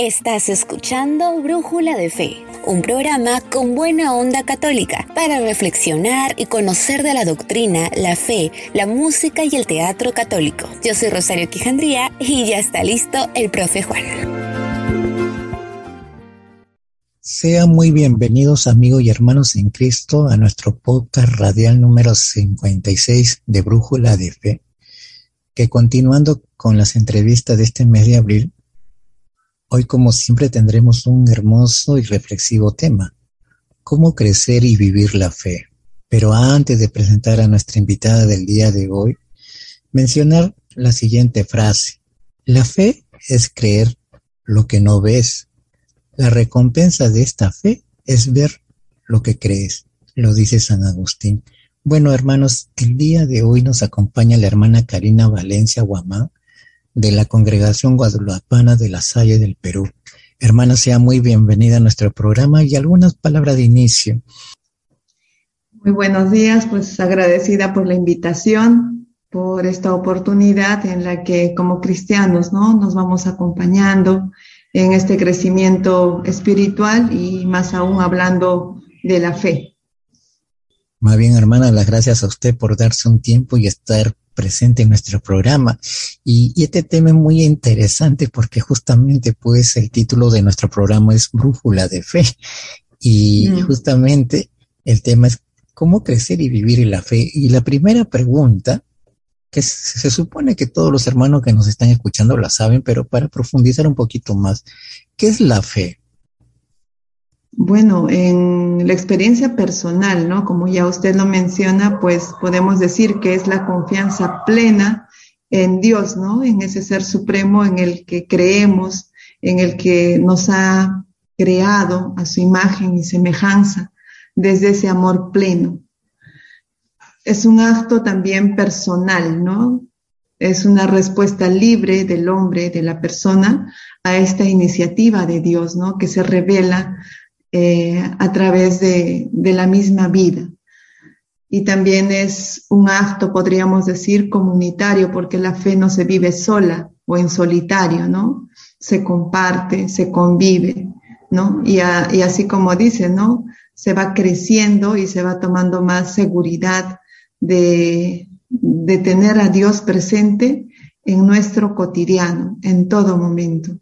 Estás escuchando Brújula de Fe, un programa con buena onda católica para reflexionar y conocer de la doctrina, la fe, la música y el teatro católico. Yo soy Rosario Quijandría y ya está listo el profe Juan. Sean muy bienvenidos amigos y hermanos en Cristo a nuestro podcast radial número 56 de Brújula de Fe, que continuando con las entrevistas de este mes de abril, Hoy, como siempre, tendremos un hermoso y reflexivo tema, cómo crecer y vivir la fe. Pero antes de presentar a nuestra invitada del día de hoy, mencionar la siguiente frase. La fe es creer lo que no ves. La recompensa de esta fe es ver lo que crees, lo dice San Agustín. Bueno, hermanos, el día de hoy nos acompaña la hermana Karina Valencia Guamán, de la Congregación Guadalupana de la Salle del Perú. Hermana, sea muy bienvenida a nuestro programa y algunas palabras de inicio. Muy buenos días, pues agradecida por la invitación, por esta oportunidad en la que como cristianos, ¿no? Nos vamos acompañando en este crecimiento espiritual y más aún hablando de la fe. Más bien, hermana, las gracias a usted por darse un tiempo y estar presente en nuestro programa. Y, este tema es muy interesante porque justamente pues el título de nuestro programa es Brújula de Fe. Y mm. justamente el tema es cómo crecer y vivir en la fe. Y la primera pregunta, que se supone que todos los hermanos que nos están escuchando la saben, pero para profundizar un poquito más, ¿qué es la fe? Bueno, en la experiencia personal, ¿no? Como ya usted lo menciona, pues podemos decir que es la confianza plena en Dios, ¿no? En ese ser supremo en el que creemos, en el que nos ha creado a su imagen y semejanza, desde ese amor pleno. Es un acto también personal, ¿no? Es una respuesta libre del hombre, de la persona, a esta iniciativa de Dios, ¿no? Que se revela eh, a través de, la misma vida. Y también es un acto, podríamos decir, comunitario, porque la fe no se vive sola o en solitario, ¿no? Se comparte, se convive, ¿no? Y, así como dice, ¿no? Se va creciendo y se va tomando más seguridad de tener a Dios presente en nuestro cotidiano, en todo momento.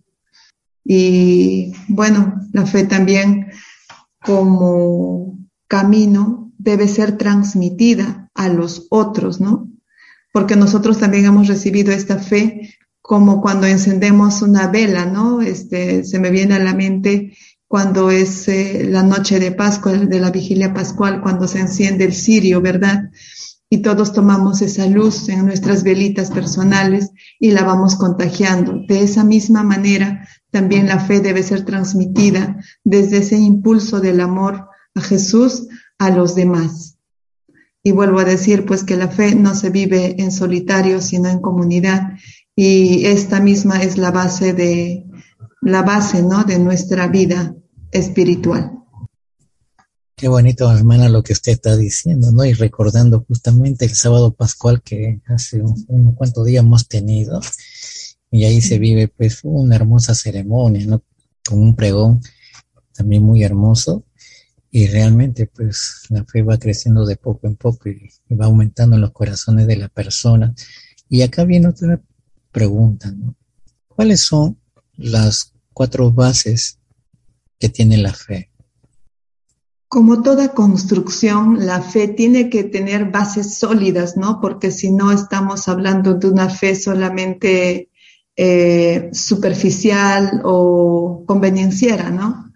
Y bueno, la fe también como camino debe ser transmitida a los otros, ¿no? Porque nosotros también hemos recibido esta fe como cuando encendemos una vela, ¿no? Este, se me viene a la mente cuando es eh, la noche de Pascua, de la vigilia pascual, cuando se enciende el cirio, ¿verdad? Y todos tomamos esa luz en nuestras velitas personales y la vamos contagiando. De esa misma manera, también la fe debe ser transmitida desde ese impulso del amor a Jesús a los demás. Y vuelvo a decir, pues que la fe no se vive en solitario, sino en comunidad. Y esta misma es la base de, la base, ¿no? De nuestra vida espiritual. Qué bonito, hermana, lo que usted está diciendo, ¿no? Y recordando justamente el sábado pascual que hace unos cuantos días hemos tenido, y ahí se vive pues una hermosa ceremonia, ¿no? Con un pregón también muy hermoso y realmente pues la fe va creciendo de poco en poco y, va aumentando en los corazones de la persona. Y acá viene otra pregunta, ¿no? ¿Cuáles son las cuatro bases que tiene la fe? Como toda construcción, la fe tiene que tener bases sólidas, ¿no? Porque si no estamos hablando de una fe solamente eh, superficial o convenienciera, ¿no?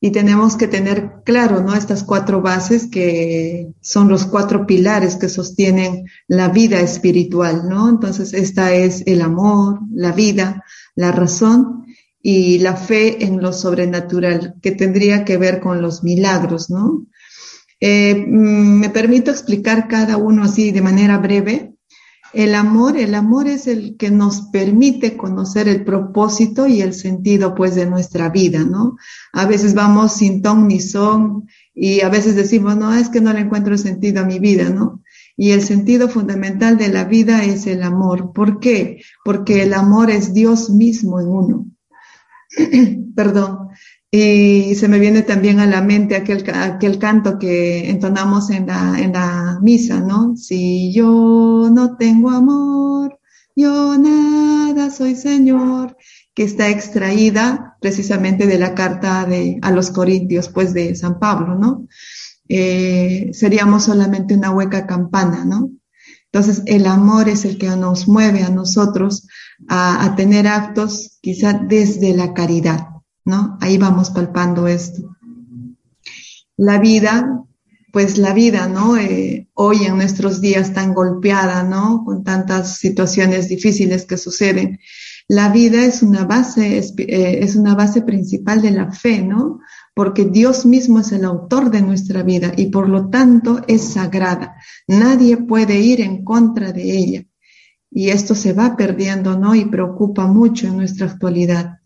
Y tenemos que tener claro, ¿no? Estas cuatro bases que son los cuatro pilares que sostienen la vida espiritual, ¿no? Entonces, esta es el amor, la vida, la razón y la fe en lo sobrenatural, que tendría que ver con los milagros, ¿no? Eh, mm, me permito explicar cada uno así de manera breve el amor, el amor es el que nos permite conocer el propósito y el sentido pues de nuestra vida, ¿no? A veces vamos sin ton ni son y a veces decimos, no, es que no le encuentro sentido a mi vida, ¿no? Y el sentido fundamental de la vida es el amor. ¿Por qué? Porque el amor es Dios mismo en uno. Perdón. Y se me viene también a la mente aquel, aquel canto que entonamos en la, en la misa, ¿no? Si yo no tengo amor, yo nada soy Señor, que está extraída precisamente de la carta de, a los Corintios, pues de San Pablo, ¿no? Eh, seríamos solamente una hueca campana, ¿no? Entonces, el amor es el que nos mueve a nosotros a, a tener actos quizá desde la caridad, ¿no? Ahí vamos palpando esto. La vida, pues la vida, ¿no? Eh, hoy en nuestros días tan golpeada, ¿no? Con tantas situaciones difíciles que suceden. La vida es una base, es, eh, es una base principal de la fe, ¿no? Porque Dios mismo es el autor de nuestra vida y por lo tanto es sagrada. Nadie puede ir en contra de ella. Y esto se va perdiendo, ¿no? Y preocupa mucho en nuestra actualidad.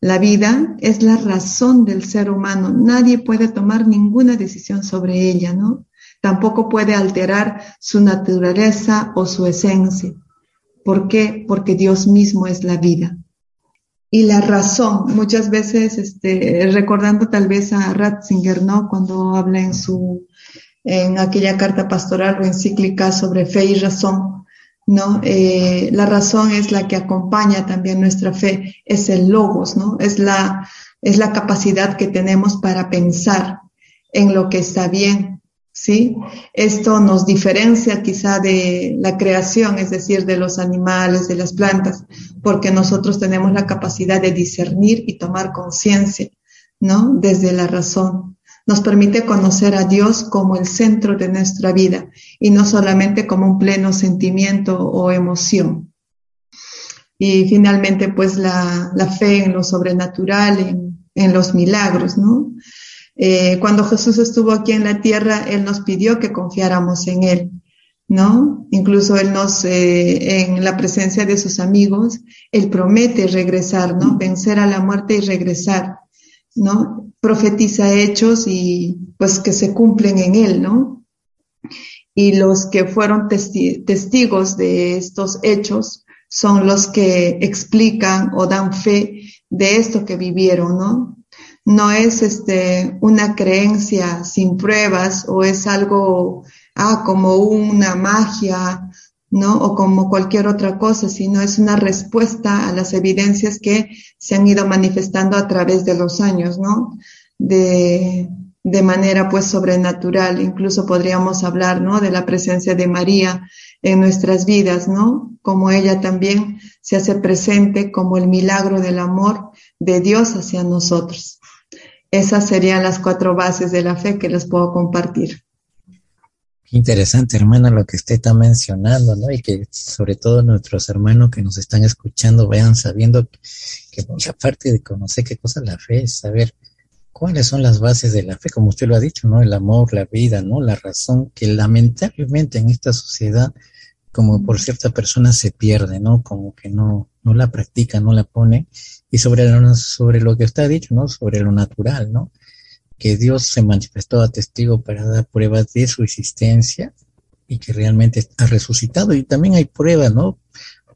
La vida es la razón del ser humano. Nadie puede tomar ninguna decisión sobre ella, ¿no? Tampoco puede alterar su naturaleza o su esencia. ¿Por qué? Porque Dios mismo es la vida. Y la razón, muchas veces, este, recordando tal vez a Ratzinger, ¿no? Cuando habla en su, en aquella carta pastoral o encíclica sobre fe y razón, ¿no? Eh, la razón es la que acompaña también nuestra fe, es el logos, ¿no? Es la, es la capacidad que tenemos para pensar en lo que está bien, ¿sí? Esto nos diferencia quizá de la creación, es decir, de los animales, de las plantas, porque nosotros tenemos la capacidad de discernir y tomar conciencia, ¿no? Desde la razón nos permite conocer a Dios como el centro de nuestra vida y no solamente como un pleno sentimiento o emoción. Y finalmente, pues la, fe en lo sobrenatural, en, los milagros, ¿no? Eh, cuando Jesús estuvo aquí en la tierra, Él nos pidió que confiáramos en Él, ¿no? Incluso Él nos, eh, en la presencia de sus amigos, Él promete regresar, ¿no? Vencer a la muerte y regresar, ¿no? Profetiza hechos y pues que se cumplen en él, ¿no? Y los que fueron testigos de estos hechos son los que explican o dan fe de esto que vivieron, ¿no? No es este, una creencia sin pruebas o es algo, ah, como una magia ¿no? O como cualquier otra cosa, sino es una respuesta a las evidencias que se han ido manifestando a través de los años, ¿no? De, de manera pues sobrenatural. Incluso podríamos hablar, ¿no? De la presencia de María en nuestras vidas, ¿no? Como ella también se hace presente como el milagro del amor de Dios hacia nosotros. Esas serían las cuatro bases de la fe que les puedo compartir. Interesante, hermana, lo que usted está mencionando, ¿no? Y que sobre todo nuestros hermanos que nos están escuchando vean sabiendo que, que aparte de conocer qué cosa es la fe, es saber cuáles son las bases de la fe, como usted lo ha dicho, ¿no? El amor, la vida, ¿no? La razón que lamentablemente en esta sociedad, como por cierta persona se pierde, ¿no? Como que no, no la practica, no la pone. Y sobre lo, sobre lo que usted ha dicho, ¿no? Sobre lo natural, ¿no? Que Dios se manifestó a testigo para dar pruebas de su existencia y que realmente ha resucitado. Y también hay pruebas, ¿no?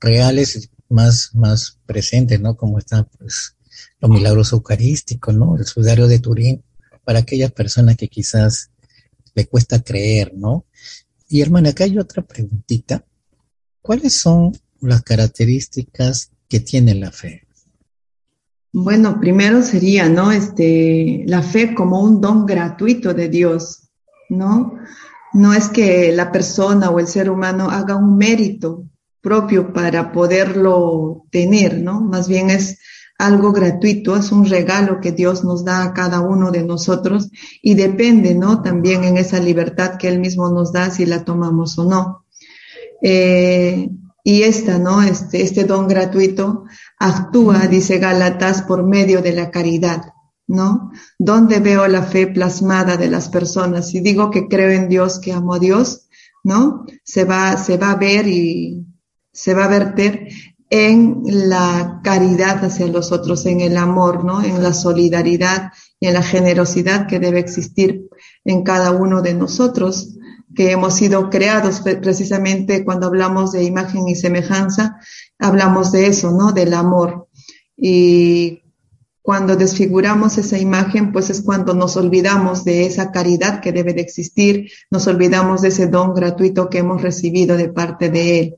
Reales, más, más presentes, ¿no? Como están, pues, los milagros eucarísticos, ¿no? El sudario de Turín, para aquellas personas que quizás le cuesta creer, ¿no? Y hermana, acá hay otra preguntita. ¿Cuáles son las características que tiene la fe? Bueno, primero sería, ¿no? Este, la fe como un don gratuito de Dios, ¿no? No es que la persona o el ser humano haga un mérito propio para poderlo tener, ¿no? Más bien es algo gratuito, es un regalo que Dios nos da a cada uno de nosotros y depende, ¿no? También en esa libertad que Él mismo nos da si la tomamos o no. Eh, y esta, ¿no? Este, este don gratuito actúa, dice Gálatas, por medio de la caridad, ¿no? ¿Dónde veo la fe plasmada de las personas? Si digo que creo en Dios, que amo a Dios, ¿no? Se va, se va a ver y se va a verter en la caridad hacia los otros, en el amor, ¿no? En la solidaridad y en la generosidad que debe existir en cada uno de nosotros que hemos sido creados precisamente cuando hablamos de imagen y semejanza, hablamos de eso, ¿no? Del amor. Y cuando desfiguramos esa imagen, pues es cuando nos olvidamos de esa caridad que debe de existir, nos olvidamos de ese don gratuito que hemos recibido de parte de Él,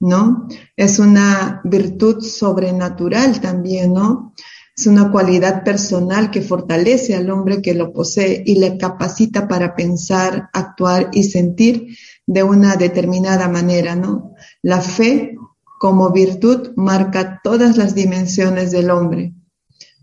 ¿no? Es una virtud sobrenatural también, ¿no? Es una cualidad personal que fortalece al hombre que lo posee y le capacita para pensar, actuar y sentir de una determinada manera, ¿no? La fe como virtud marca todas las dimensiones del hombre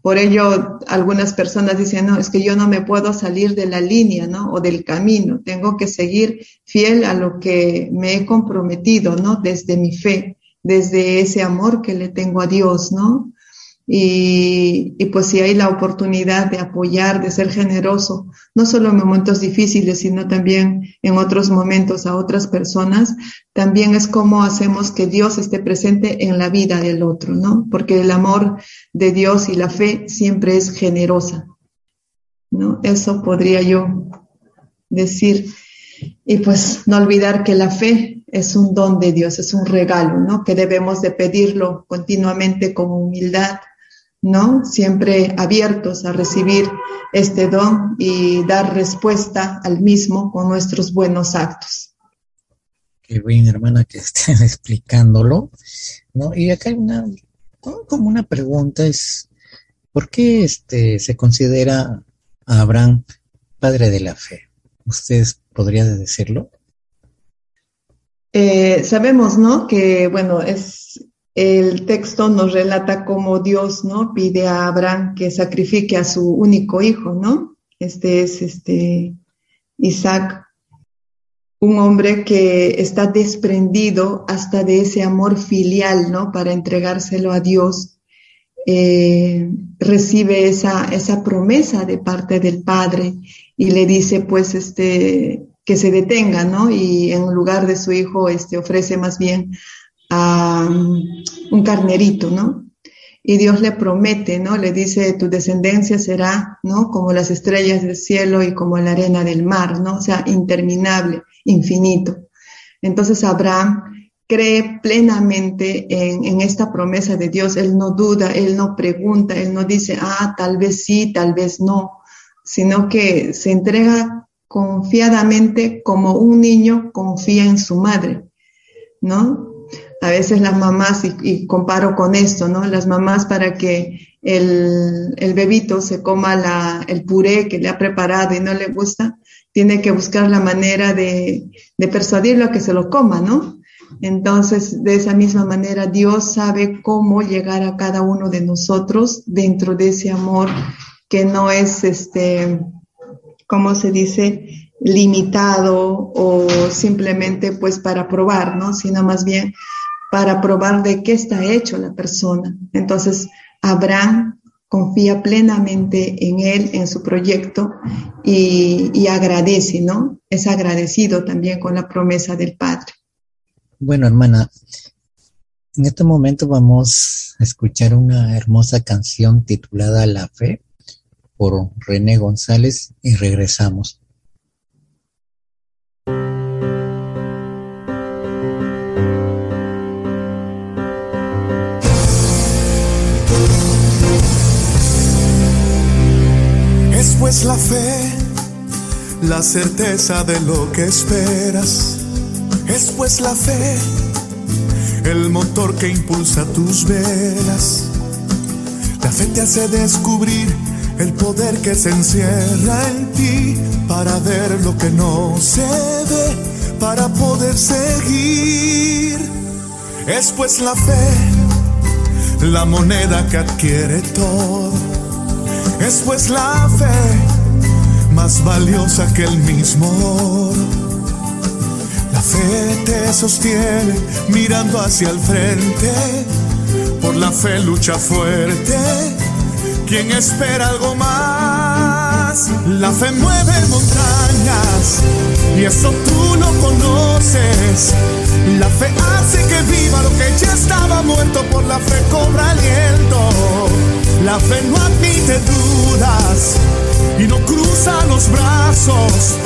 por ello, algunas personas dicen, no, es que yo no me puedo salir de la línea, ¿no? O del camino, tengo que seguir fiel a lo que me he comprometido, ¿no? Desde mi fe, desde ese amor que le tengo a Dios, ¿no? Y, pues si hay la oportunidad de apoyar, de ser generoso, no solo en momentos difíciles, sino también en otros momentos a otras personas, también es como hacemos que Dios esté presente en la vida del otro, ¿no? Porque el amor de Dios y la fe siempre es generosa, ¿no? Eso podría yo decir. Y pues no olvidar que la fe es un don de Dios, es un regalo, ¿no? Que debemos de pedirlo continuamente con humildad, ¿no? Siempre abiertos a recibir este don y dar respuesta al mismo con nuestros buenos actos. Qué bien, hermana, que estén explicándolo, ¿no? Y acá hay una, como una pregunta es, ¿por qué este, se considera a Abraham padre de la fe? ¿Ustedes podrían decirlo? Eh, sabemos, ¿no? Que, bueno, es el texto nos relata cómo Dios, ¿no? Pide a Abraham que sacrifique a su único hijo, ¿no? Este es este Isaac, un hombre que está desprendido hasta de ese amor filial, ¿no? Para entregárselo a Dios. Eh, recibe esa, esa promesa de parte del Padre y le dice, pues, este, que se detenga, ¿no? Y en lugar de su hijo, este, ofrece más bien a un carnerito, ¿no? Y Dios le promete, ¿no? Le dice, tu descendencia será, ¿no? Como las estrellas del cielo y como la arena del mar, ¿no? O sea, interminable, infinito. Entonces Abraham cree plenamente en, en, esta promesa de Dios. Él no duda, él no pregunta, él no dice, ah, tal vez sí, tal vez no, sino que se entrega confiadamente como un niño confía en su madre, ¿no? A veces las mamás, y, comparo con esto, ¿no? Las mamás para que el, bebito se coma el puré que le ha preparado y no le gusta, tiene que buscar la manera de, de persuadirlo a que se lo coma, ¿no? Entonces, de esa misma manera, Dios sabe cómo llegar a cada uno de nosotros dentro de ese amor que no es, este, ¿cómo se dice? limitado o simplemente pues para probar, ¿no? Sino más bien para probar de qué está hecho la persona. Entonces, Abraham confía plenamente en él, en su proyecto y, agradece, ¿no? Es agradecido también con la promesa del Padre. Bueno, hermana, en este momento vamos a escuchar una hermosa canción titulada La Fe por René González y regresamos. Pues la fe, la certeza de lo que esperas. Es pues la fe, el motor que impulsa tus velas. La fe te hace descubrir el poder que se encierra en ti para ver lo que no se ve, para poder seguir. Es pues la fe, la moneda que adquiere todo es pues la fe más valiosa que el mismo oro. La fe te sostiene mirando hacia el frente, por la fe lucha fuerte, quien espera algo más. La fe mueve montañas y eso tú lo conoces. La fe hace que viva lo que ya estaba muerto, por la fe cobra aliento. La fe no admite dudas y no cruza los brazos.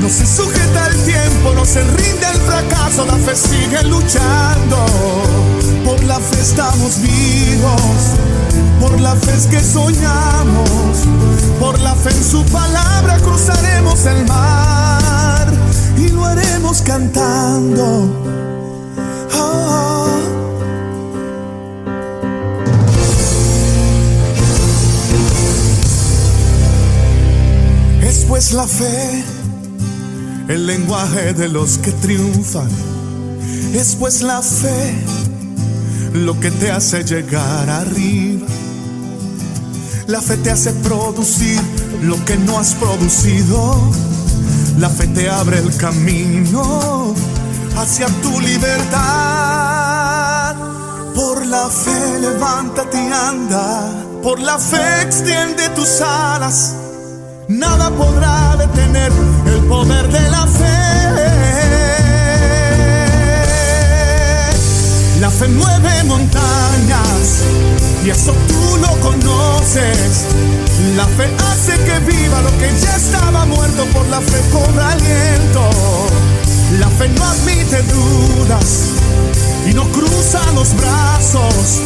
No se sujeta al tiempo, no se rinde al fracaso. La fe sigue luchando. Por la fe estamos vivos Por la fe es que soñamos, por la fe en su palabra cruzaremos el mar y lo haremos cantando. Ah. Es pues la fe, el lenguaje de los que triunfan. Es pues la fe lo que te hace llegar arriba. La fe te hace producir lo que no has producido. La fe te abre el camino hacia tu libertad. Por la fe levántate y anda. Por la fe extiende tus alas. Nada podrá detener el poder de la fe. La fe mueve montañas y eso tú lo conoces. La fe hace que viva lo que ya estaba muerto, por la fe cobra aliento. La fe no admite dudas y no cruza los brazos.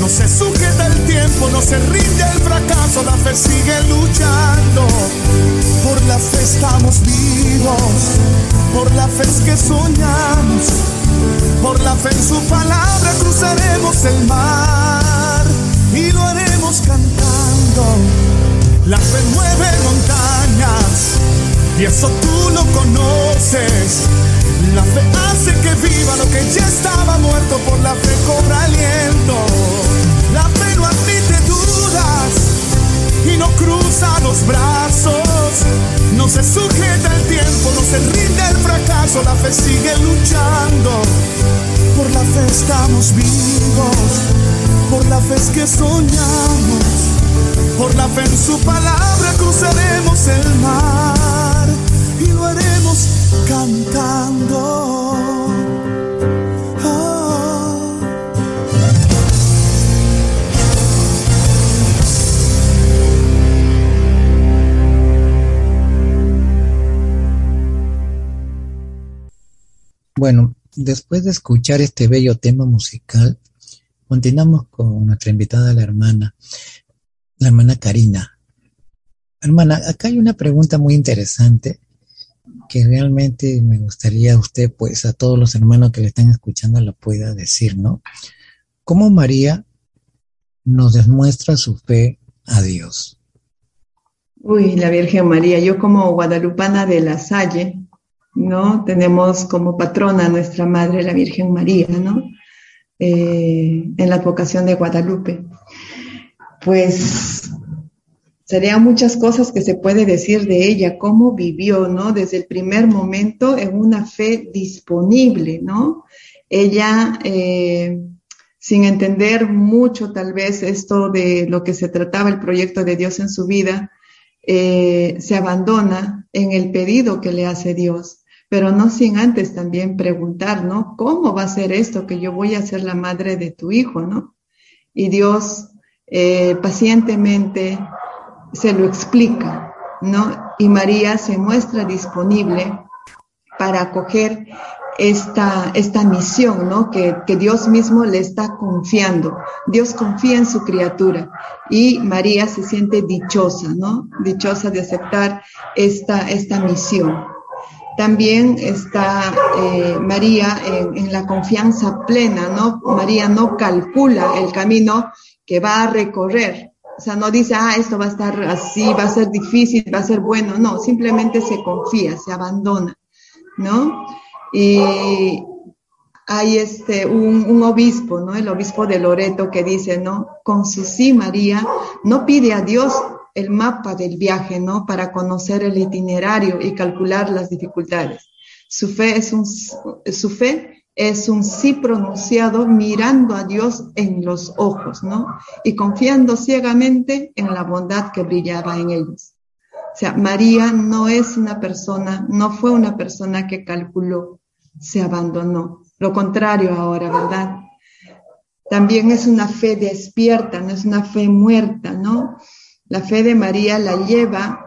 No se sujeta el tiempo, no se rinde el fracaso, la fe sigue luchando. Por la fe estamos vivos, por la fe es que soñamos por la fe en su palabra cruzaremos el mar y lo haremos cantando. La fe mueve montañas y eso tú lo conoces. La fe hace que viva lo que ya estaba muerto, por la fe cobra aliento. La fe no admite dudas y no cruza los brazos. No se sujeta el tiempo, no se rinde el fracaso, la fe sigue luchando. Por la fe estamos vivos, por la fe es que soñamos, por la fe en su palabra cruzaremos el mar cantando. Bueno, después de escuchar este bello tema musical, continuamos con nuestra invitada, la hermana, la hermana Karina. Hermana, acá hay una pregunta muy interesante que realmente me gustaría usted, pues a todos los hermanos que le están escuchando, la pueda decir, ¿no? ¿Cómo María nos demuestra su fe a Dios? Uy, la Virgen María, yo como guadalupana de la Salle, ¿no? Tenemos como patrona a nuestra Madre, la Virgen María, ¿no? Eh, en la advocación de Guadalupe. Pues serían muchas cosas que se puede decir de ella, cómo vivió, ¿no? Desde el primer momento en una fe disponible, ¿no? Ella, eh, sin entender mucho tal vez esto de lo que se trataba el proyecto de Dios en su vida, eh, se abandona en el pedido que le hace Dios pero no sin antes también preguntar, ¿no? ¿Cómo va a ser esto que yo voy a ser la madre de tu hijo, ¿no? Y Dios eh, pacientemente se lo explica, ¿no? Y María se muestra disponible para acoger esta, esta misión, ¿no? Que, que, Dios mismo le está confiando. Dios confía en su criatura y María se siente dichosa, ¿no? Dichosa de aceptar esta, esta misión. También está eh, María en, la confianza plena, ¿no? María no calcula el camino que va a recorrer. O sea, no dice, ah, esto va a estar así, va a ser difícil, va a ser bueno. No, simplemente se confía, se abandona, ¿no? Y hay este, un, obispo, ¿no? El obispo de Loreto que dice, ¿no? Con su sí, María no pide a Dios el mapa del viaje, ¿no? Para conocer el itinerario y calcular las dificultades. Su fe es un, su fe es un sí pronunciado mirando a Dios en los ojos, ¿no? Y confiando ciegamente en la bondad que brillaba en ellos. O sea, María no es una persona, no fue una persona que calculó, se abandonó. Lo contrario ahora, ¿verdad? También es una fe despierta, no es una fe muerta, ¿no? La fe de María la lleva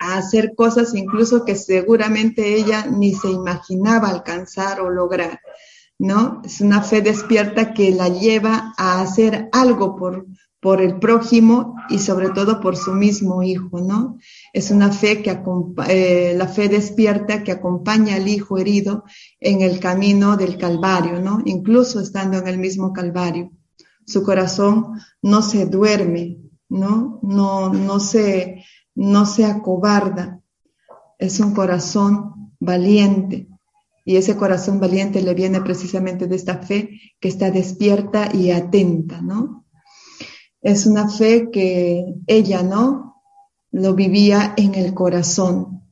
a hacer cosas incluso que seguramente ella ni se imaginaba alcanzar o lograr. ¿no? Es una fe despierta que la lleva a hacer algo por, por el prójimo y sobre todo por su mismo hijo, ¿no? Es una fe que eh, la fe despierta que acompaña al hijo herido en el camino del Calvario, ¿no? Incluso estando en el mismo Calvario. Su corazón no se duerme, ¿no? No, no se, no se acobarda. Es un corazón valiente. Y ese corazón valiente le viene precisamente de esta fe que está despierta y atenta, ¿no? Es una fe que ella, ¿no? lo vivía en el corazón.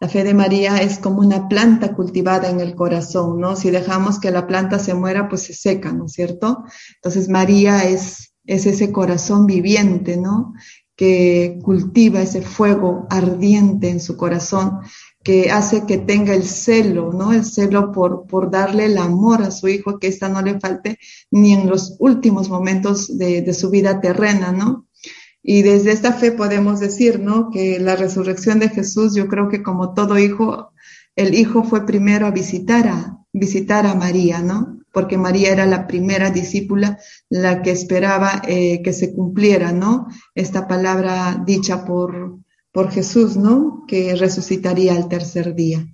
La fe de María es como una planta cultivada en el corazón, ¿no? Si dejamos que la planta se muera, pues se seca, ¿no es cierto? Entonces María es, es ese corazón viviente, ¿no? Que cultiva ese fuego ardiente en su corazón, que hace que tenga el celo, ¿no? El celo por, por darle el amor a su hijo, que esta no le falte ni en los últimos momentos de, de su vida terrena, ¿no? Y desde esta fe podemos decir, ¿no? Que la resurrección de Jesús, yo creo que como todo hijo, el hijo fue primero a visitar a, visitar a María, ¿no? Porque María era la primera discípula, la que esperaba eh, que se cumpliera, ¿no? Esta palabra dicha por, por Jesús, ¿no? Que resucitaría al tercer día.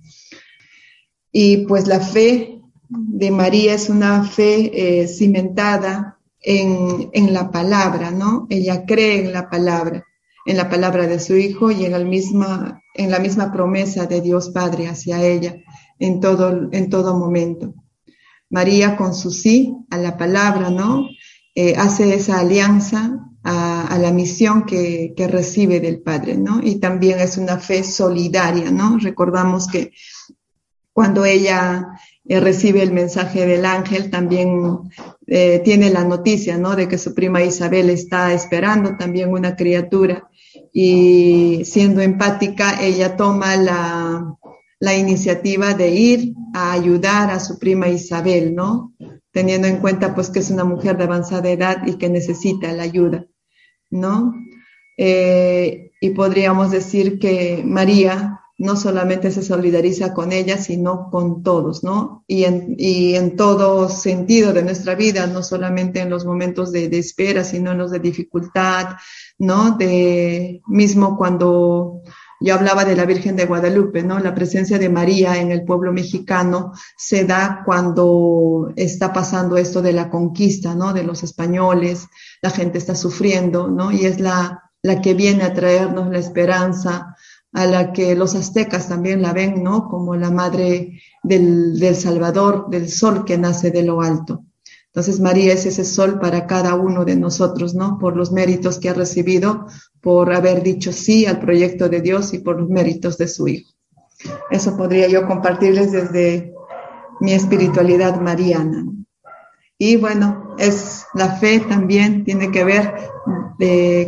Y pues la fe de María es una fe eh, cimentada en, la palabra, ¿no? Ella cree en la palabra, en la palabra de su Hijo y en, el misma, en la misma promesa de Dios Padre hacia ella en todo, en todo momento. María con su sí a la palabra, ¿no? Eh, hace esa alianza a, la misión que, que, recibe del Padre, ¿no? Y también es una fe solidaria, ¿no? Recordamos que cuando ella eh, recibe el mensaje del ángel, también eh, tiene la noticia, ¿no? De que su prima Isabel está esperando también una criatura y siendo empática, ella toma la, la iniciativa de ir a ayudar a su prima Isabel, ¿no? Teniendo en cuenta pues que es una mujer de avanzada edad y que necesita la ayuda, ¿no? Eh, y podríamos decir que María no solamente se solidariza con ella, sino con todos, ¿no? Y en, y en todo sentido de nuestra vida, no solamente en los momentos de, de, espera, sino en los de dificultad, ¿no? De mismo cuando yo hablaba de la Virgen de Guadalupe, ¿no? La presencia de María en el pueblo mexicano se da cuando está pasando esto de la conquista, ¿no? De los españoles, la gente está sufriendo, ¿no? Y es la, la que viene a traernos la esperanza, a la que los aztecas también la ven, ¿no? Como la madre del, del, Salvador, del sol que nace de lo alto. Entonces María es ese sol para cada uno de nosotros, ¿no? Por los méritos que ha recibido, por haber dicho sí al proyecto de Dios y por los méritos de su Hijo. Eso podría yo compartirles desde mi espiritualidad mariana. Y bueno, es la fe también tiene que ver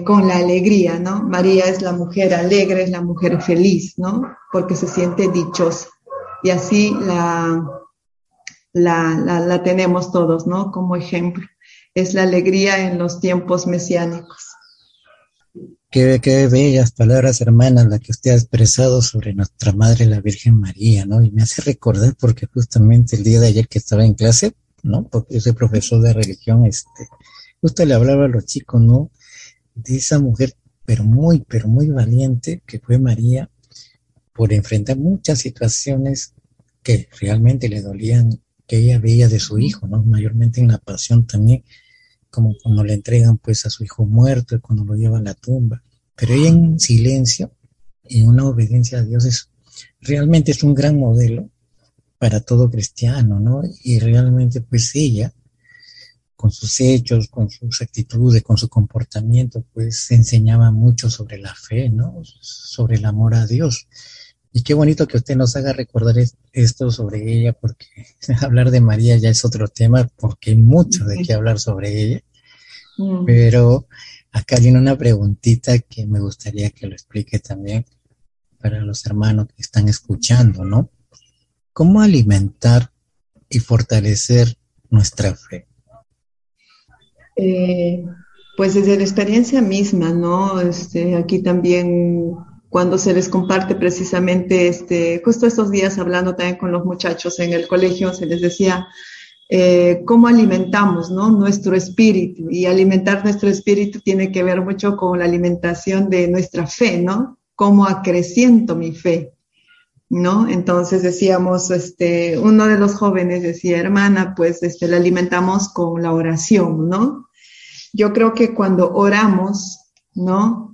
con la alegría, ¿no? María es la mujer alegre, es la mujer feliz, ¿no? Porque se siente dichosa. Y así la, la, la, tenemos todos, ¿no? Como ejemplo. Es la alegría en los tiempos mesiánicos. Qué, qué bellas palabras, hermanas, las que usted ha expresado sobre nuestra Madre, la Virgen María, ¿no? Y me hace recordar porque justamente el día de ayer que estaba en clase, ¿no? Porque yo soy profesor de religión, este, justo le hablaba a los chicos, ¿no? De esa mujer, pero muy, pero muy valiente, que fue María, por enfrentar muchas situaciones que realmente le dolían, que ella veía de su hijo, ¿no? Mayormente en la pasión también, como cuando le entregan pues a su hijo muerto, cuando lo llevan a la tumba. Pero ella en silencio, en una obediencia a Dios, es, realmente es un gran modelo para todo cristiano, ¿no? Y realmente pues ella, con sus hechos, con sus actitudes, con su comportamiento, pues enseñaba mucho sobre la fe, ¿no? Sobre el amor a Dios. Y qué bonito que usted nos haga recordar esto sobre ella, porque hablar de María ya es otro tema, porque hay mucho de qué hablar sobre ella. Mm. Pero acá viene una preguntita que me gustaría que lo explique también para los hermanos que están escuchando, ¿no? ¿Cómo alimentar y fortalecer nuestra fe? Eh, pues desde la experiencia misma, ¿no? Este, aquí también cuando se les comparte precisamente, este, justo estos días hablando también con los muchachos en el colegio, se les decía, eh, cómo alimentamos ¿no? nuestro espíritu. Y alimentar nuestro espíritu tiene que ver mucho con la alimentación de nuestra fe, ¿no? Cómo acreciento mi fe. ¿No? Entonces decíamos, este, uno de los jóvenes decía, hermana, pues este, la alimentamos con la oración, ¿no? Yo creo que cuando oramos, ¿no?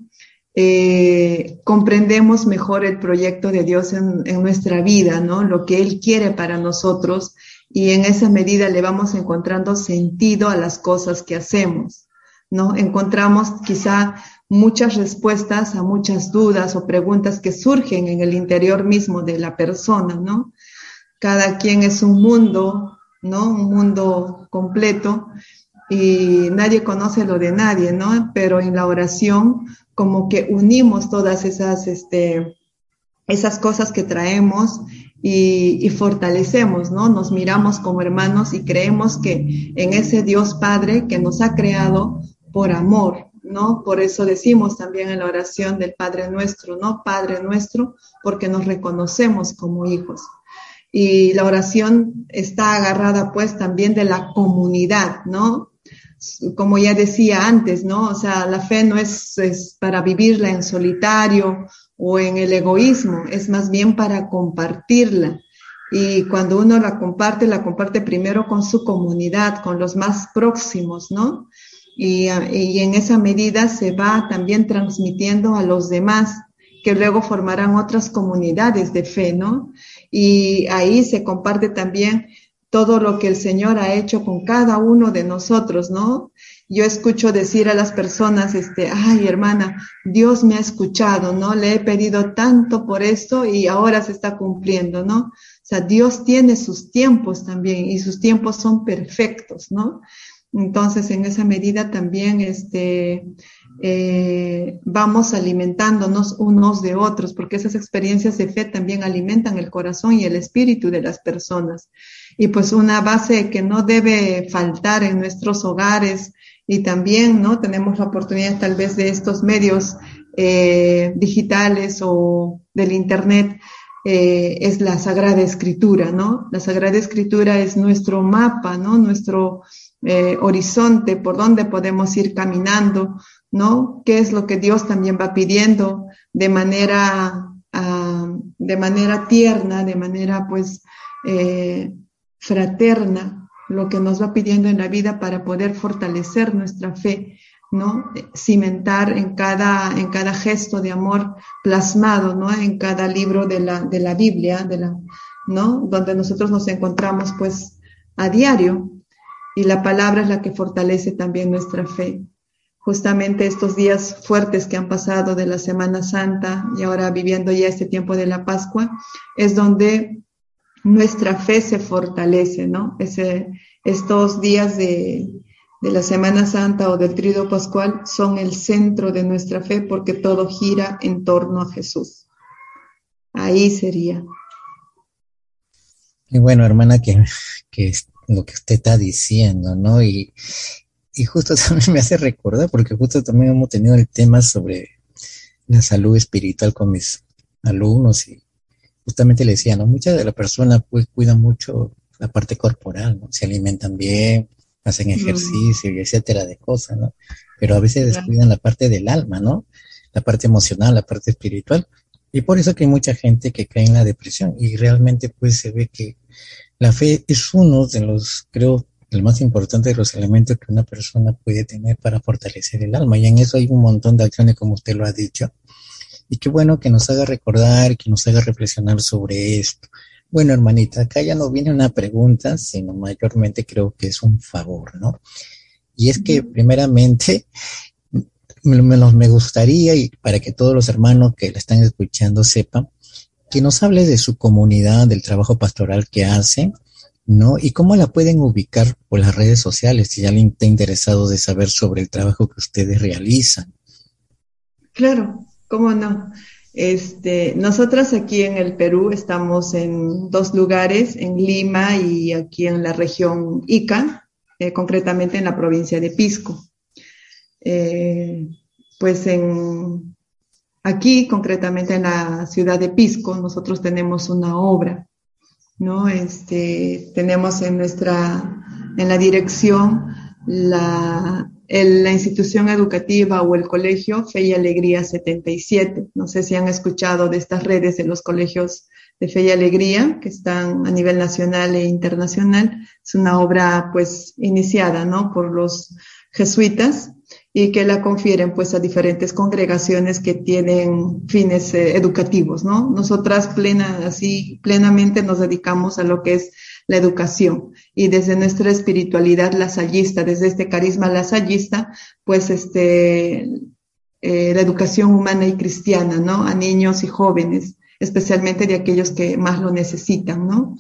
Eh, comprendemos mejor el proyecto de Dios en, en, nuestra vida, ¿no? Lo que Él quiere para nosotros y en esa medida le vamos encontrando sentido a las cosas que hacemos, ¿no? Encontramos quizá muchas respuestas a muchas dudas o preguntas que surgen en el interior mismo de la persona, ¿no? Cada quien es un mundo, ¿no? Un mundo completo y nadie conoce lo de nadie, ¿no? Pero en la oración como que unimos todas esas, este, esas cosas que traemos y, y, fortalecemos, ¿no? Nos miramos como hermanos y creemos que en ese Dios Padre que nos ha creado por amor, ¿no? Por eso decimos también en la oración del Padre nuestro, ¿no? Padre nuestro, porque nos reconocemos como hijos. Y la oración está agarrada pues también de la comunidad, ¿no? Como ya decía antes, ¿no? O sea, la fe no es, para vivirla en solitario o en el egoísmo, es más bien para compartirla. Y cuando uno la comparte, la comparte primero con su comunidad, con los más próximos, ¿no? y, y, en esa medida se va también transmitiendo a los demás, que luego formarán otras comunidades de fe, ¿no? Y ahí se comparte también todo lo que el Señor ha hecho con cada uno de nosotros, ¿no? Yo escucho decir a las personas, este, ay hermana, Dios me ha escuchado, ¿no? Le he pedido tanto por esto y ahora se está cumpliendo, ¿no? O sea, Dios tiene sus tiempos también y sus tiempos son perfectos, ¿no? Entonces, en esa medida también este, eh, vamos alimentándonos unos de otros, porque esas experiencias de fe también alimentan el corazón y el espíritu de las personas. Y pues una base que no debe faltar en nuestros hogares y también, ¿no? Tenemos la oportunidad tal vez de estos medios eh, digitales o del Internet, eh, es la Sagrada Escritura, ¿no? La Sagrada Escritura es nuestro mapa, ¿no? Nuestro eh, horizonte por donde podemos ir caminando, ¿no? ¿Qué es lo que Dios también va pidiendo de manera, uh, de manera tierna, de manera pues eh, fraterna, lo que nos va pidiendo en la vida para poder fortalecer nuestra fe, ¿no? Cimentar en cada, en cada gesto de amor plasmado, ¿no? En cada libro de la, de la Biblia, de la, ¿no? Donde nosotros nos encontramos pues a diario, y la palabra es la que fortalece también nuestra fe. Justamente estos días fuertes que han pasado de la Semana Santa y ahora viviendo ya este tiempo de la Pascua, es donde nuestra fe se fortalece, ¿no? Ese, estos días de, de la Semana Santa o del Trido Pascual son el centro de nuestra fe porque todo gira en torno a Jesús. Ahí sería. Y bueno, hermana, que, que lo que usted está diciendo, ¿no? Y, y justo también me hace recordar, porque justo también hemos tenido el tema sobre la salud espiritual con mis alumnos y justamente le decía, ¿no? Muchas de las personas pues cuidan mucho la parte corporal, ¿no? Se alimentan bien, hacen ejercicio y etcétera de cosas, ¿no? Pero a veces descuidan la parte del alma, ¿no? La parte emocional, la parte espiritual. Y por eso que hay mucha gente que cae en la depresión y realmente pues se ve que la fe es uno de los, creo, el más importante de los elementos que una persona puede tener para fortalecer el alma. Y en eso hay un montón de acciones, como usted lo ha dicho. Y qué bueno que nos haga recordar, que nos haga reflexionar sobre esto. Bueno, hermanita, acá ya no viene una pregunta, sino mayormente creo que es un favor, ¿no? Y es que primeramente me, me gustaría, y para que todos los hermanos que la están escuchando sepan, que nos hable de su comunidad, del trabajo pastoral que hace, ¿no? Y cómo la pueden ubicar por las redes sociales, si alguien está interesado de saber sobre el trabajo que ustedes realizan. Claro, cómo no. Este, nosotras aquí en el Perú estamos en dos lugares, en Lima y aquí en la región Ica, eh, concretamente en la provincia de Pisco. Eh, pues en, Aquí, concretamente en la ciudad de Pisco, nosotros tenemos una obra ¿no? Este, tenemos en nuestra, en la dirección la, la institución educativa o el colegio Fe y Alegría 77. No sé si han escuchado de estas redes de los colegios de Fe y Alegría que están a nivel nacional e internacional. Es una obra pues iniciada, ¿no? Por los jesuitas y que la confieren pues a diferentes congregaciones que tienen fines eh, educativos, ¿no? Nosotras plena, así plenamente nos dedicamos a lo que es la educación y desde nuestra espiritualidad lasallista, desde este carisma lasallista, pues este, eh, la educación humana y cristiana, ¿no? A niños y jóvenes, especialmente de aquellos que más lo necesitan, ¿no?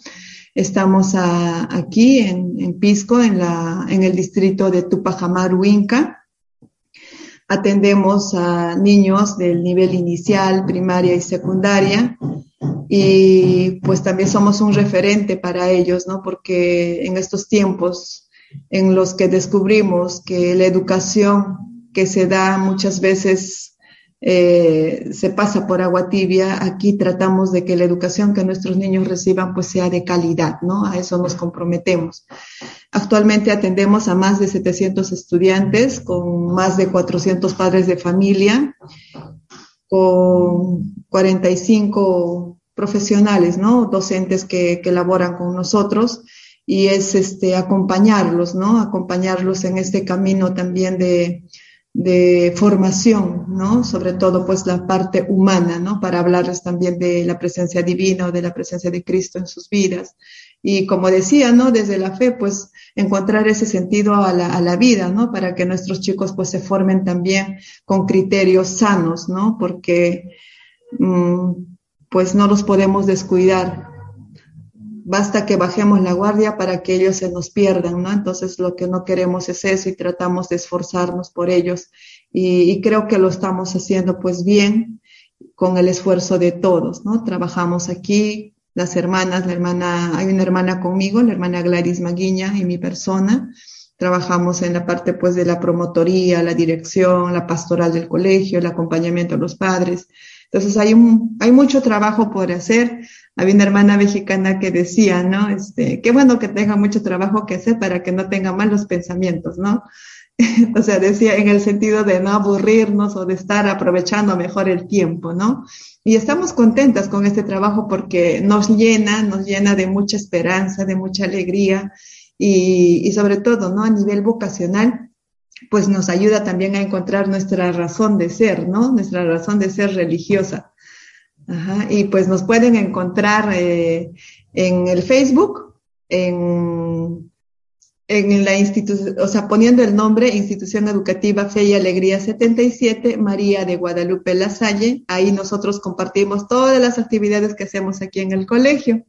Estamos aquí en, Pisco, en, la, en el distrito de Tupajamaru, Inca, Atendemos a niños del nivel inicial, primaria y secundaria y pues también somos un referente para ellos, ¿no? Porque en estos tiempos en los que descubrimos que la educación que se da muchas veces eh, se pasa por agua tibia, aquí tratamos de que la educación que nuestros niños reciban pues sea de calidad, ¿no? A eso nos comprometemos. Actualmente atendemos a más de 700 estudiantes con más de 400 padres de familia, con 45 profesionales, ¿no? Docentes que, que laboran con nosotros y es este acompañarlos, ¿no? Acompañarlos en este camino también de, de formación, ¿no? Sobre todo, pues, la parte humana, ¿no? Para hablarles también de la presencia divina o de la presencia de Cristo en sus vidas. Y como decía, ¿no? Desde la fe, pues, encontrar ese sentido a la, a la vida, ¿no? Para que nuestros chicos, pues, se formen también con criterios sanos, ¿no? Porque, mm, pues, no los podemos descuidar basta que bajemos la guardia para que ellos se nos pierdan, ¿no? Entonces lo que no queremos es eso y tratamos de esforzarnos por ellos y, creo que lo estamos haciendo pues bien con el esfuerzo de todos, ¿no? Trabajamos aquí, las hermanas, la hermana, hay una hermana conmigo, la hermana Gladys Maguiña y mi persona, trabajamos en la parte pues de la promotoría, la dirección, la pastoral del colegio, el acompañamiento a los padres. Entonces hay, un, hay mucho trabajo por hacer había una hermana mexicana que decía, ¿no? Este, qué bueno que tenga mucho trabajo que hacer para que no tenga malos pensamientos, ¿no? o sea, decía en el sentido de no aburrirnos o de estar aprovechando mejor el tiempo, ¿no? Y estamos contentas con este trabajo porque nos llena, nos llena de mucha esperanza, de mucha alegría y, y sobre todo, ¿no? A nivel vocacional, pues nos ayuda también a encontrar nuestra razón de ser, ¿no? Nuestra razón de ser religiosa. Ajá, y pues nos pueden encontrar eh, en el Facebook, en, en la institución, o sea, poniendo el nombre Institución Educativa Fe y Alegría 77, María de Guadalupe Lasalle. Ahí nosotros compartimos todas las actividades que hacemos aquí en el colegio.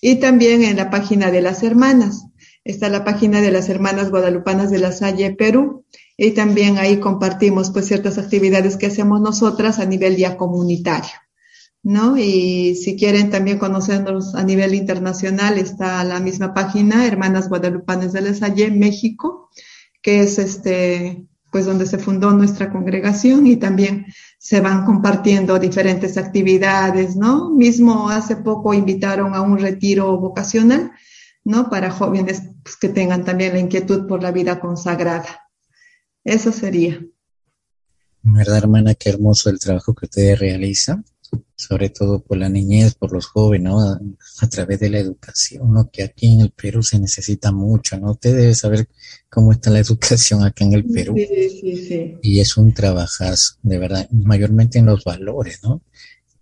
Y también en la página de las hermanas. Está la página de las hermanas guadalupanas de La Salle, Perú. Y también ahí compartimos pues ciertas actividades que hacemos nosotras a nivel ya comunitario. ¿No? Y si quieren también conocernos a nivel internacional, está la misma página, Hermanas Guadalupanes de la Salle, México, que es este, pues donde se fundó nuestra congregación y también se van compartiendo diferentes actividades, ¿no? Mismo hace poco invitaron a un retiro vocacional, ¿no? Para jóvenes pues, que tengan también la inquietud por la vida consagrada. Eso sería. ¿Verdad, hermana? Qué hermoso el trabajo que ustedes realizan sobre todo por la niñez, por los jóvenes, ¿no? A, través de la educación, ¿no? Que aquí en el Perú se necesita mucho, ¿no? Usted debe saber cómo está la educación acá en el Perú. Sí, sí, sí. Y es un trabajazo, de verdad, mayormente en los valores, ¿no?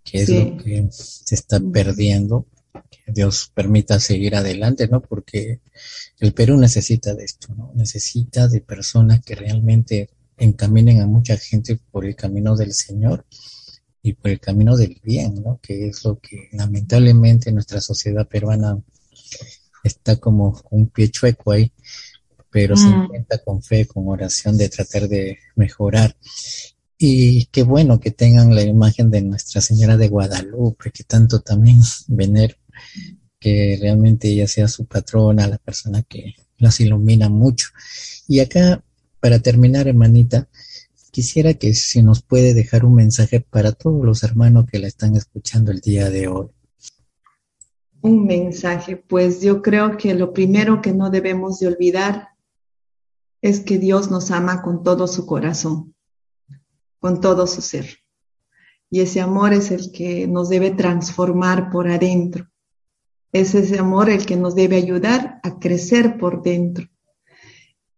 Que es lo que se está perdiendo. Que Dios permita seguir adelante, ¿no? Porque el Perú necesita de esto, ¿no? Necesita de personas que realmente encaminen a mucha gente por el camino del Señor y por el camino del bien, ¿no? Que es lo que lamentablemente nuestra sociedad peruana está como un pie chueco ahí, pero se mm. intenta con fe, con oración de tratar de mejorar. Y qué bueno que tengan la imagen de Nuestra Señora de Guadalupe, que tanto también venero, que realmente ella sea su patrona, la persona que las ilumina mucho. Y acá, para terminar, hermanita, quisiera que si nos puede dejar un mensaje para todos los hermanos que la están escuchando el día de hoy. Un mensaje, pues yo creo que lo primero que no debemos de olvidar es que Dios nos ama con todo su corazón, con todo su ser. Y ese amor es el que nos debe transformar por adentro. Es ese amor el que nos debe ayudar a crecer por dentro.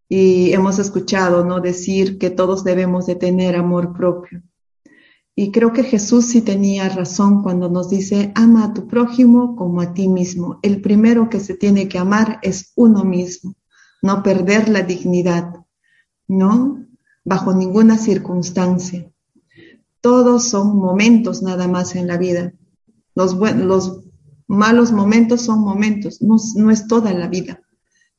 Y hemos escuchado, ¿no? Decir que todos debemos de tener amor propio. Y creo que Jesús sí tenía razón cuando nos dice, ama a tu prójimo como a ti mismo. El primero que se tiene que amar es uno mismo, no perder la dignidad, ¿no? Bajo ninguna circunstancia. Todos son momentos nada más en la vida. Los, los malos momentos son momentos, no, no es toda la vida.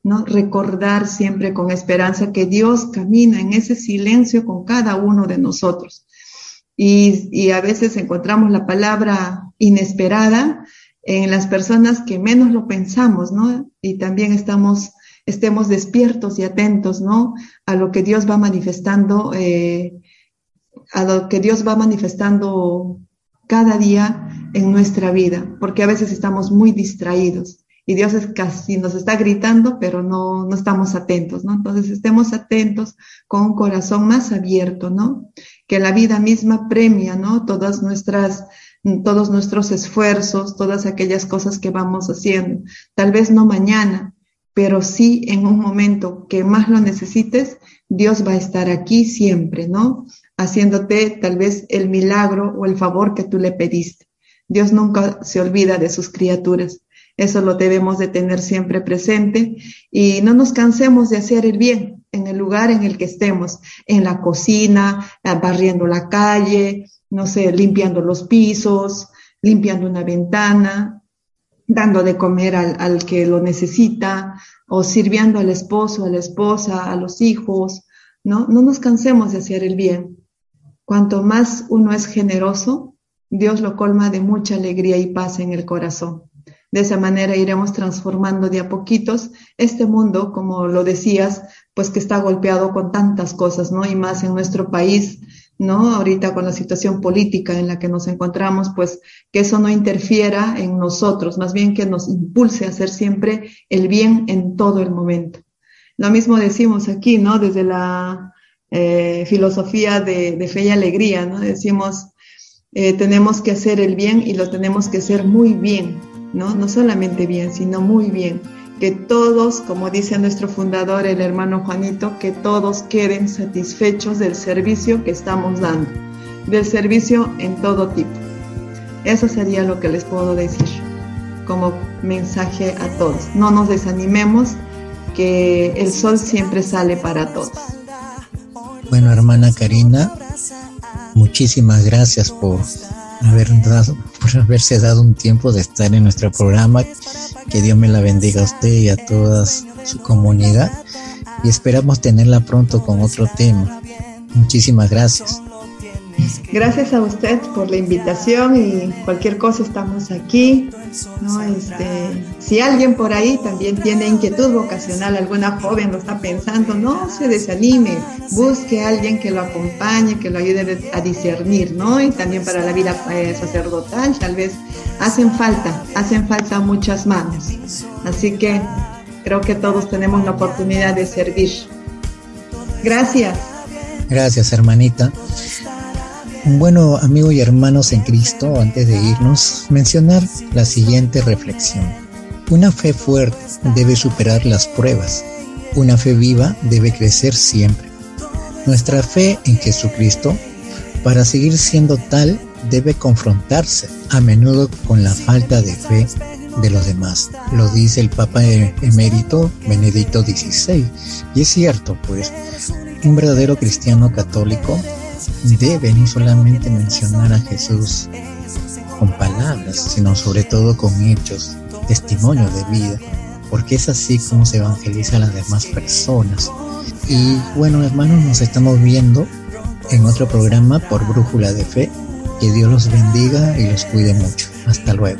¿No? Recordar siempre con esperanza que Dios camina en ese silencio con cada uno de nosotros y, a veces encontramos la palabra inesperada en las personas que menos lo pensamos, ¿no? Y también estamos, estemos despiertos y atentos, ¿no? A lo que Dios va manifestando, eh, a lo que Dios va manifestando cada día en nuestra vida, porque a veces estamos muy distraídos y Dios es casi nos está gritando, pero no, no estamos atentos, ¿no? Entonces estemos atentos con un corazón más abierto, ¿no? Que la vida misma premia, ¿no? Todas nuestras, todos nuestros esfuerzos, todas aquellas cosas que vamos haciendo. Tal vez no mañana, pero sí en un momento que más lo necesites, Dios va a estar aquí siempre, ¿no? Haciéndote tal vez el milagro o el favor que tú le pediste. Dios nunca se olvida de sus criaturas. Eso lo debemos de tener siempre presente y no nos cansemos de hacer el bien en el lugar en el que estemos, en la cocina, ah, barriendo la calle, no sé, limpiando los pisos, limpiando una ventana, dando de comer al, al que lo necesita o sirviendo al esposo, a la esposa, a los hijos, ¿no? No nos cansemos de hacer el bien. Cuanto más uno es generoso, Dios lo colma de mucha alegría y paz en el corazón. De esa manera iremos transformando de a poquitos este mundo, como lo decías, pues que está golpeado con tantas cosas, ¿no? Y más en nuestro país, ¿no? Ahorita con la situación política en la que nos encontramos, pues que eso no interfiera en nosotros, más bien que nos impulse a hacer siempre el bien en todo el momento. Lo mismo decimos aquí, ¿no? Desde la eh, filosofía de, fe y alegría, ¿no? Decimos, eh, tenemos que hacer el bien y lo tenemos que hacer muy bien, ¿no? No solamente bien, sino muy bien. Que todos, como dice nuestro fundador, el hermano Juanito, que todos queden satisfechos del servicio que estamos dando, del servicio en todo tipo. Eso sería lo que les puedo decir como mensaje a todos. No nos desanimemos, que el sol siempre sale para todos. Bueno, hermana Karina, muchísimas gracias por haber dado, por haberse dado un tiempo de estar en nuestro programa. Que Dios me la bendiga a usted y a toda su comunidad. Y esperamos tenerla pronto con otro tema. Muchísimas gracias. Gracias a usted por la invitación y cualquier cosa estamos aquí. ¿no? Este, si alguien por ahí también tiene inquietud vocacional, alguna joven lo está pensando, no se desanime, busque a alguien que lo acompañe, que lo ayude a discernir, ¿no? Y también para la vida eh, sacerdotal, tal vez hacen falta, hacen falta muchas manos. Así que creo que todos tenemos la oportunidad de servir. Gracias. Gracias, hermanita. Bueno, amigos y hermanos en Cristo, antes de irnos, mencionar la siguiente reflexión. Una fe fuerte debe superar las pruebas. Una fe viva debe crecer siempre. Nuestra fe en Jesucristo, para seguir siendo tal, debe confrontarse a menudo con la falta de fe de los demás. Lo dice el Papa emérito Benedicto XVI. Y es cierto, pues, un verdadero cristiano católico debe no solamente mencionar a Jesús con palabras, sino sobre todo con hechos, testimonios de vida, porque es así como se evangeliza a las demás personas. Y bueno, hermanos, nos estamos viendo en otro programa por Brújula de Fe. Que Dios los bendiga y los cuide mucho. Hasta luego.